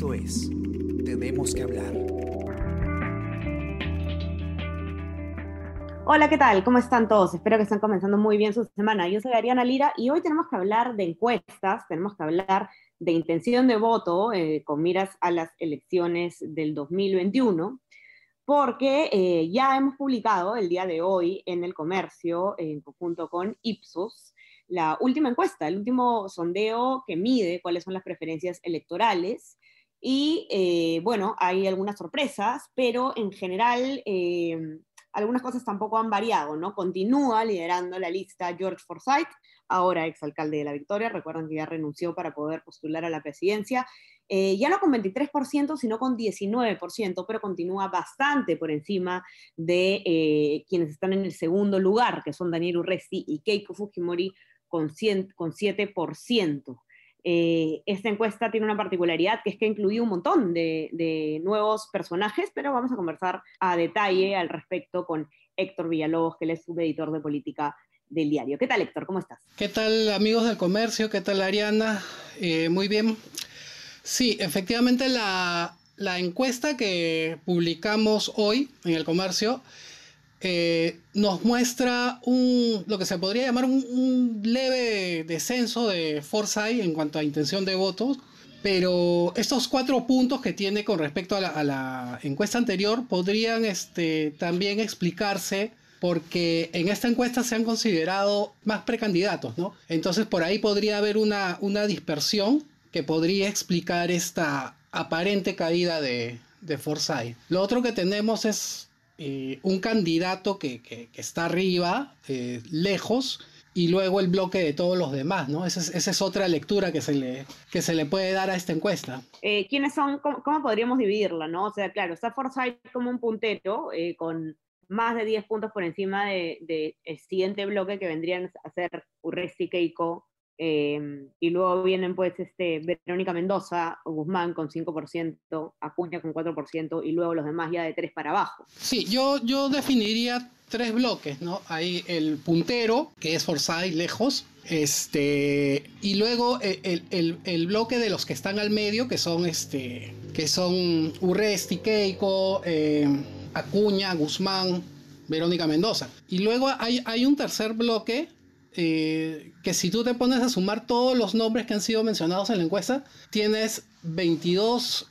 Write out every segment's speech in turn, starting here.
Esto es Tenemos que hablar. Hola, ¿qué tal? ¿Cómo están todos? Espero que estén comenzando muy bien su semana. Yo soy Ariana Lira y hoy tenemos que hablar de encuestas, tenemos que hablar de intención de voto eh, con miras a las elecciones del 2021, porque eh, ya hemos publicado el día de hoy en el comercio, en conjunto con Ipsos, la última encuesta, el último sondeo que mide cuáles son las preferencias electorales. Y eh, bueno, hay algunas sorpresas, pero en general eh, algunas cosas tampoco han variado, ¿no? Continúa liderando la lista George Forsyth, ahora exalcalde de la Victoria, recuerdan que ya renunció para poder postular a la presidencia, eh, ya no con 23%, sino con 19%, pero continúa bastante por encima de quienes están en el segundo lugar, que son Daniel Urresti y Keiko Fujimori, con, 7%. Eh, esta encuesta tiene una particularidad que es que incluye un montón de, nuevos personajes, pero vamos a conversar a detalle al respecto con Héctor Villalobos, que él es subeditor de política del diario. ¿Qué tal, Héctor? ¿Cómo estás? ¿Qué tal, amigos del comercio? ¿Qué tal, Ariana? Eh, muy bien. Sí, efectivamente la encuesta que publicamos hoy en el comercio eh, nos muestra un, lo que se podría llamar un, leve descenso de Forsyth en cuanto a intención de votos, pero estos cuatro puntos que tiene con respecto a la, encuesta anterior podrían este, también explicarse porque en esta encuesta se han considerado más precandidatos, ¿no? Entonces por ahí podría haber una, una dispersión que podría explicar esta aparente caída de, de Forsyth. Lo otro que tenemos es eh, un candidato que, está arriba, eh, lejos, y luego el bloque de todos los demás, ¿no? Esa es, otra lectura que se, le, que se le puede dar a esta encuesta. Eh, ¿Quiénes son, cómo, podríamos dividirla, no? O sea, claro, está Forsyth como un puntero, con más de 10 puntos por encima del de, siguiente bloque que vendrían a ser Urresti Keiko, Em, y luego vienen pues este, Verónica Mendoza, Guzmán con 5%, Acuña con 4% y luego los demás ya de 3 para abajo. Sí, yo, yo definiría tres bloques, ¿no? Hay el puntero, que es Forsyth lejos, este, y luego el, el, el, bloque de los que están al medio, que son, este, que son Urresti, Keiko, em, Acuña, Guzmán, Verónica Mendoza. Y luego hay, hay un tercer bloque eh, que si tú te pones a sumar todos los nombres que han sido mencionados en la encuesta, tienes 22,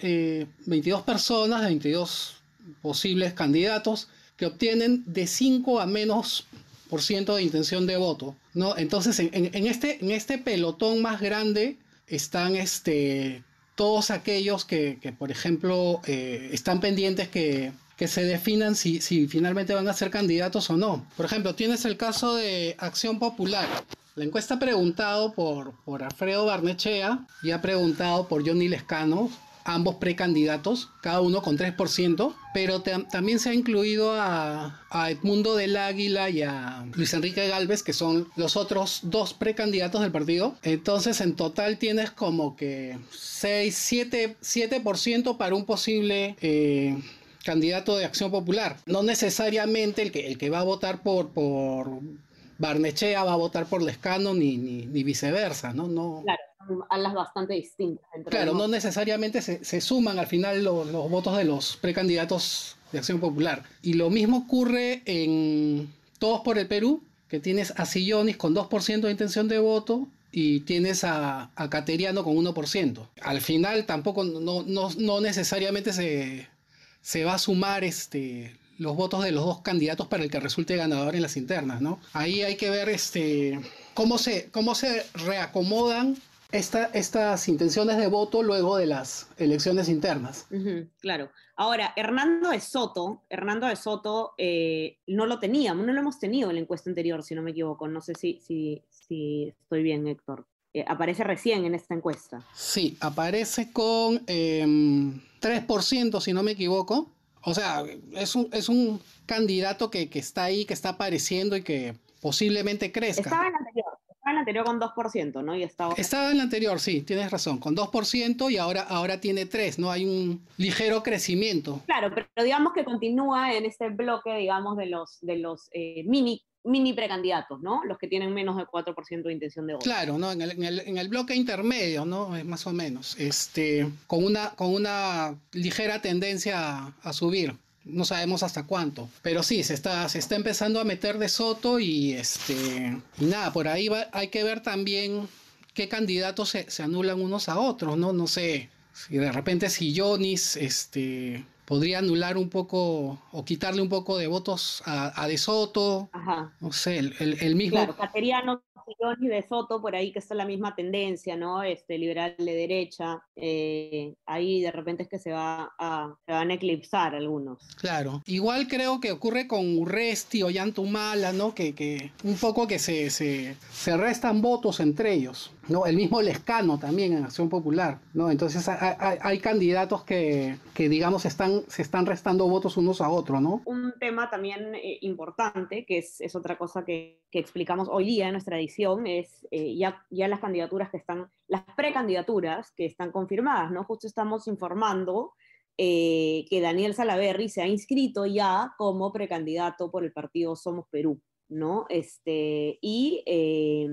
22 eh, personas, 22 posibles candidatos que obtienen de 5 a menos por ciento de intención de voto. ¿no? Entonces, en, este, en este pelotón más grande están este, todos aquellos que, por ejemplo, eh, están pendientes que que se definan si, si finalmente van a ser candidatos o no. Por ejemplo, tienes el caso de Acción Popular. La encuesta ha preguntado por, por Alfredo Barnechea y ha preguntado por Johnny Lescano, ambos precandidatos, cada uno con 3%, pero también se ha incluido a, Edmundo del Águila y a Luis Enrique Galvez, que son los otros dos precandidatos del partido. Entonces, en total tienes como que 6, 7, 7% para un posible... Eh, candidato de Acción Popular. No necesariamente el que, el que va a votar por, por Barnechea va a votar por Lescano ni, ni, viceversa, ¿no? no claro, son alas bastante distintas. claro, no necesariamente se, suman al final los, votos de los precandidatos de Acción Popular. Y lo mismo ocurre en Todos por el Perú, que tienes a Sillonis con 2% de intención de voto y tienes a, a Cateriano con 1%. Al final tampoco, no, no, no necesariamente se se va a sumar este, los votos de los dos candidatos para el que resulte ganador en las internas, ¿no? Ahí hay que ver este, cómo, se, cómo se reacomodan esta, estas intenciones de voto luego de las elecciones internas. claro. Ahora, Hernando de Soto, Hernando de Soto eh, no lo teníamos, no lo hemos tenido en la encuesta anterior, si no me equivoco. No sé si, si, si estoy bien, Héctor. Eh, aparece recién en esta encuesta. Sí, aparece con... Em, 3%, si no me equivoco. O sea, es un, es un candidato que, está ahí, que está apareciendo y que posiblemente crezca. Estaba en la anterior, estaba en la anterior con 2%, ¿no? Y estaba... estaba en la anterior, sí, tienes razón, con 2% y ahora, ahora tiene 3%, ¿no? Hay un ligero crecimiento. Claro, pero digamos que continúa en este bloque, digamos, de los, de los eh, mini mini precandidatos, ¿no? Los que tienen menos del 4% de intención de voto. Claro, ¿no? En el, en el, bloque intermedio, ¿no? Es más o menos, este, con una, con una ligera tendencia a, subir. No sabemos hasta cuánto, pero sí, se está, se está empezando a meter de Soto y este, y nada, por ahí va, hay que ver también qué candidatos se, se anulan unos a otros, ¿no? No sé, si de repente si Jonis, este, podría anular un poco o quitarle un poco de votos a, De Soto. Ajá. No sé, el, el, mismo. Claro, Cateriano y De Soto, por ahí que está la misma tendencia, ¿no? Este, liberal de derecha. Eh, ahí de repente es que se, va a, se van a eclipsar algunos. Claro. Igual creo que ocurre con Urresti o Yantumala, ¿no? Que, que un poco que se, se, se restan votos entre ellos. ¿no? El mismo Lescano también en Acción Popular, ¿no? Entonces hay, candidatos que, que, digamos, están, se están restando votos unos a otros, ¿no? Un tema también eh, importante, que es, es otra cosa que, que, explicamos hoy día en nuestra edición, es eh, ya, ya las candidaturas que están, las precandidaturas que están confirmadas, ¿no? Justo estamos informando eh, que Daniel Salaverry se ha inscrito ya como precandidato por el partido Somos Perú, ¿no? Este, y eh,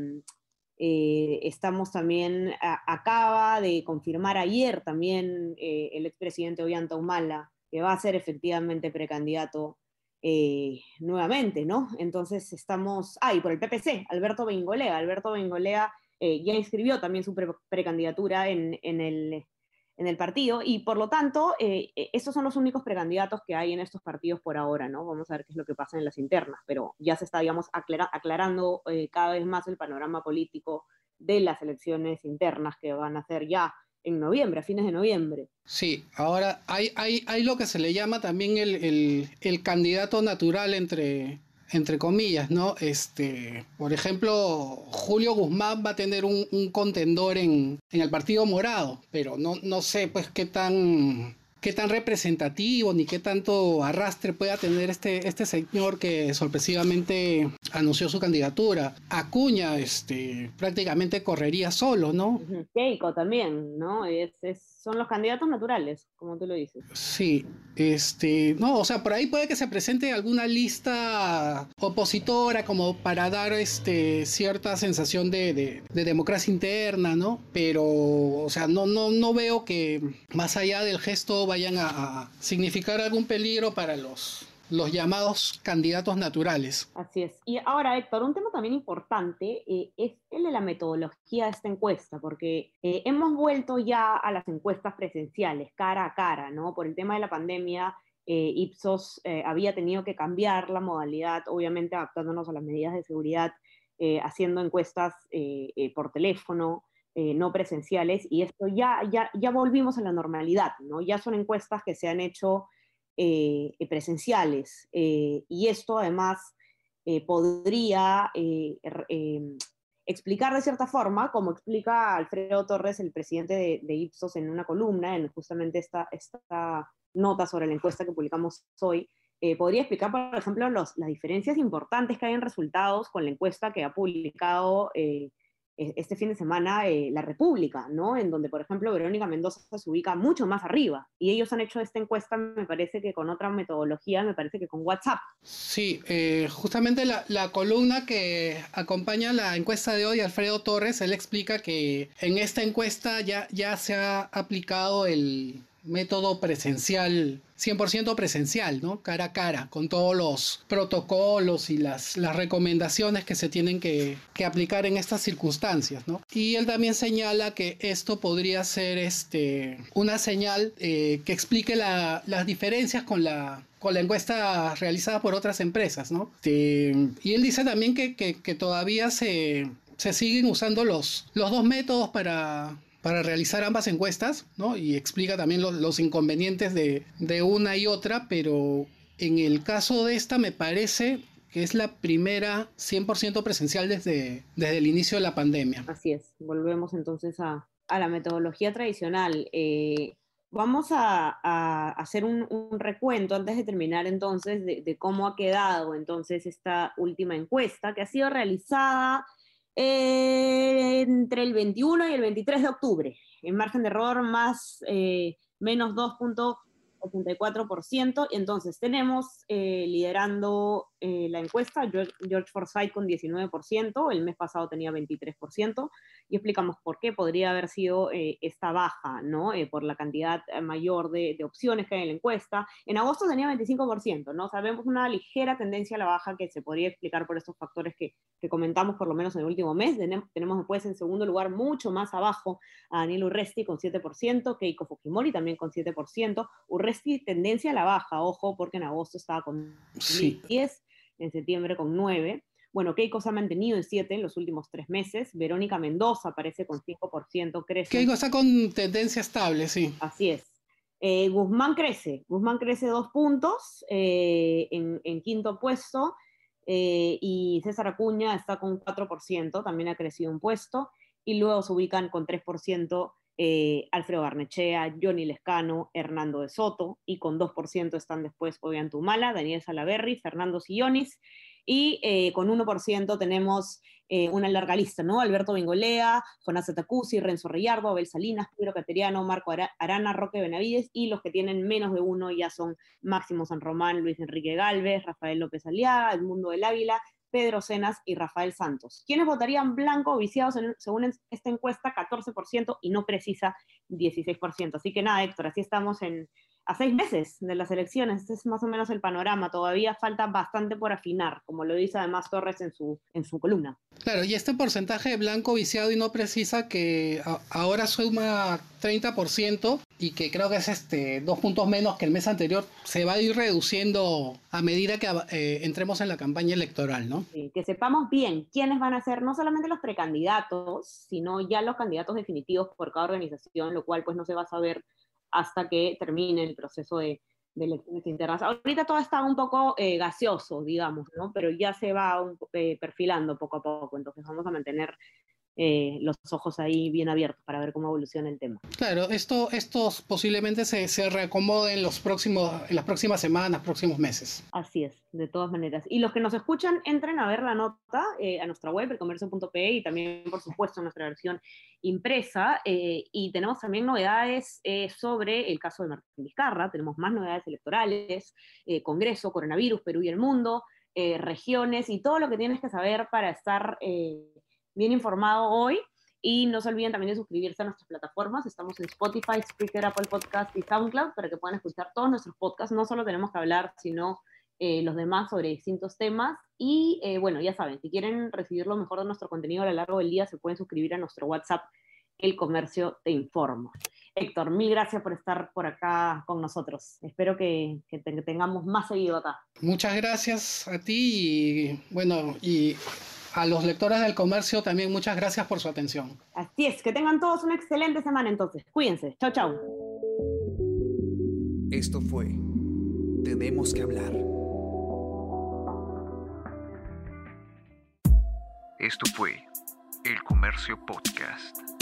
estamos también, acaba de confirmar ayer también el expresidente Ollanta Humala que va a ser efectivamente precandidato eh, nuevamente, ¿no? Entonces estamos, ah, y por el PPC, Alberto Bengolea. Alberto Bengolea ya inscribió también su precandidatura en, el, partido y por lo tanto, eh, eh, estos son los únicos precandidatos que hay en estos partidos por ahora, ¿no? Vamos a ver qué es lo que pasa en las internas, pero ya se está, digamos, aclarando eh, cada vez más el panorama político de las elecciones internas que van a ser ya en noviembre, a fines de noviembre. Sí, ahora hay, hay, hay lo que se le llama también el, el, el candidato natural entre, entre comillas, ¿no? Este, por ejemplo, Julio Guzmán va a tener un, contendor en, en, el Partido Morado, pero no, no sé pues qué tan qué tan representativo ni qué tanto arrastre pueda tener este, este señor que sorpresivamente anunció su candidatura. Acuña este, prácticamente correría solo, ¿no? Keiko también, ¿no? Es, son los candidatos naturales, como tú lo dices. Sí, este, no, o sea, por ahí puede que se presente alguna lista opositora como para dar este, cierta sensación de, democracia interna, ¿no? Pero, o sea, no, no, no veo que más allá del gesto vayan a, significar algún peligro para los, los llamados candidatos naturales. Así es. Y ahora, Héctor, un tema también importante eh, es el de la metodología de esta encuesta, porque eh, hemos vuelto ya a las encuestas presenciales, cara a cara, ¿no? Por el tema de la pandemia, eh, Ipsos había tenido que cambiar la modalidad, obviamente adaptándonos a las medidas de seguridad, haciendo encuestas por teléfono. No presenciales, y esto ya, ya, ya volvimos a la normalidad, ¿no? Ya son encuestas que se han hecho eh, presenciales, eh, y esto además podría explicar de cierta forma, como explica Alfredo Torres, el presidente de, Ipsos, en una columna, en justamente esta, esta nota sobre la encuesta que publicamos hoy, podría explicar, por ejemplo, los, las diferencias importantes que hay en resultados con la encuesta que ha publicado e-, este fin de semana eh, La República, ¿no? En donde, por ejemplo, Verónica Mendoza se ubica mucho más arriba. Y ellos han hecho esta encuesta, me parece que con otra metodología, me parece que con WhatsApp. Sí, eh, justamente la, la, columna que acompaña la encuesta de hoy, Alfredo Torres, él explica que en esta encuesta ya, ya se ha aplicado el método presencial 100% presencial, ¿no? Cara a cara, con todos los protocolos y las, las recomendaciones que se tienen que, aplicar en estas circunstancias, ¿no? Y él también señala que esto podría ser este, una señal eh, que explique las diferencias con la, con la encuesta realizada por otras empresas, ¿no? Este, y él dice también que, todavía se, se siguen usando los, los dos métodos para, para realizar ambas encuestas, ¿no? Y explica también los inconvenientes de, una y otra, pero en el caso de esta me parece que es la primera 100% presencial desde, desde el inicio de la pandemia. Así es, volvemos entonces a, la metodología tradicional. Eh, vamos a, hacer un, recuento antes de terminar entonces de, de, cómo ha quedado entonces esta última encuesta que ha sido realizada entre el 21 y el 23 de octubre. En margen de error más eh, menos 2.84%. Entonces tenemos eh, liderando eh, la encuesta, George, Forsyth con 19%, el mes pasado tenía 23%, y explicamos por qué podría haber sido eh, esta baja, ¿no? Eh, por la cantidad mayor de, de, opciones que hay en la encuesta. En agosto tenía 25%, ¿no? Sabemos una ligera tendencia a la baja que se podría explicar por estos factores que, que comentamos por lo menos en el último mes. Tenemos, tenemos después en segundo lugar mucho más abajo a Daniel Urresti con 7%, Keiko Fujimori también con 7%, Urresti tendencia a la baja, ojo, porque en agosto estaba con sí. 10, en septiembre con 9. Bueno, Keiko se ha mantenido en 7 en los últimos tres meses. Verónica Mendoza aparece con 5%, crece. Keiko está con tendencia estable, sí. Así es. Eh, Guzmán crece, Guzmán crece dos puntos eh, en, en, quinto puesto eh, y César Acuña está con 4%, también ha crecido un puesto y luego se ubican con 3% eh, Alfredo Barnechea, Johnny Lescano, Hernando de Soto, y con 2% están después Tumala, Daniel Salaverri, Fernando Sillonis, y eh, con 1% tenemos eh, una larga lista, ¿no? Alberto Bengolea, Jonás Atacuzzi, Renzo Reyardo, Abel Salinas, Pedro Cateriano, Marco Arana, Roque Benavides, y los que tienen menos de uno ya son Máximo San Román, Luis Enrique Galvez, Rafael López Aliaga, Edmundo del Águila, Pedro Cenas y Rafael Santos. ¿Quiénes votarían blanco o viciados según esta encuesta? 14% y no precisa 16%. Así que nada, Héctor, así estamos en, a seis meses de las elecciones. Este es más o menos el panorama. Todavía falta bastante por afinar, como lo dice además Torres en su, en su columna. Claro, y este porcentaje de blanco viciado y no precisa que ahora suma 30% y que creo que es este dos puntos menos que el mes anterior, se va a ir reduciendo a medida que eh, entremos en la campaña electoral, ¿no? Sí, que sepamos bien quiénes van a ser no solamente los precandidatos, sino ya los candidatos definitivos por cada organización, lo cual pues no se va a saber hasta que termine el proceso de, de elecciones internas. Ahorita todo está un poco eh, gaseoso, digamos, ¿no? Pero ya se va eh, perfilando poco a poco, entonces vamos a mantener eh, los ojos ahí bien abiertos para ver cómo evoluciona el tema. Claro, esto, estos posiblemente se, se reacomoden los próximos, en las próximas semanas, próximos meses. Así es, de todas maneras. Y los que nos escuchan, entren a ver la nota eh, a nuestra web, elcomercio.pe, y también, por supuesto, nuestra versión impresa. Eh, y tenemos también novedades sobre el caso de Martín Vizcarra, tenemos más novedades electorales, Congreso, coronavirus, Perú y el mundo, regiones y todo lo que tienes que saber para estar bien informado hoy. Y no se olviden también de suscribirse a nuestras plataformas. Estamos en Spotify, Spreaker, Apple Podcast y SoundCloud para que puedan escuchar todos nuestros podcasts. No solo tenemos que hablar, sino eh, los demás sobre distintos temas. Y eh, bueno, ya saben, si quieren recibir lo mejor de nuestro contenido a lo largo del día, se pueden suscribir a nuestro WhatsApp, El Comercio Te Informa. Héctor, mil gracias por estar por acá con nosotros. Espero que, que te, tengamos más seguido acá. Muchas gracias a ti y bueno, y a los lectores del comercio también muchas gracias por su atención. Así es, que tengan todos una excelente semana entonces. Cuídense. Chao, chao. Esto fue Tenemos que hablar. Esto fue El Comercio Podcast.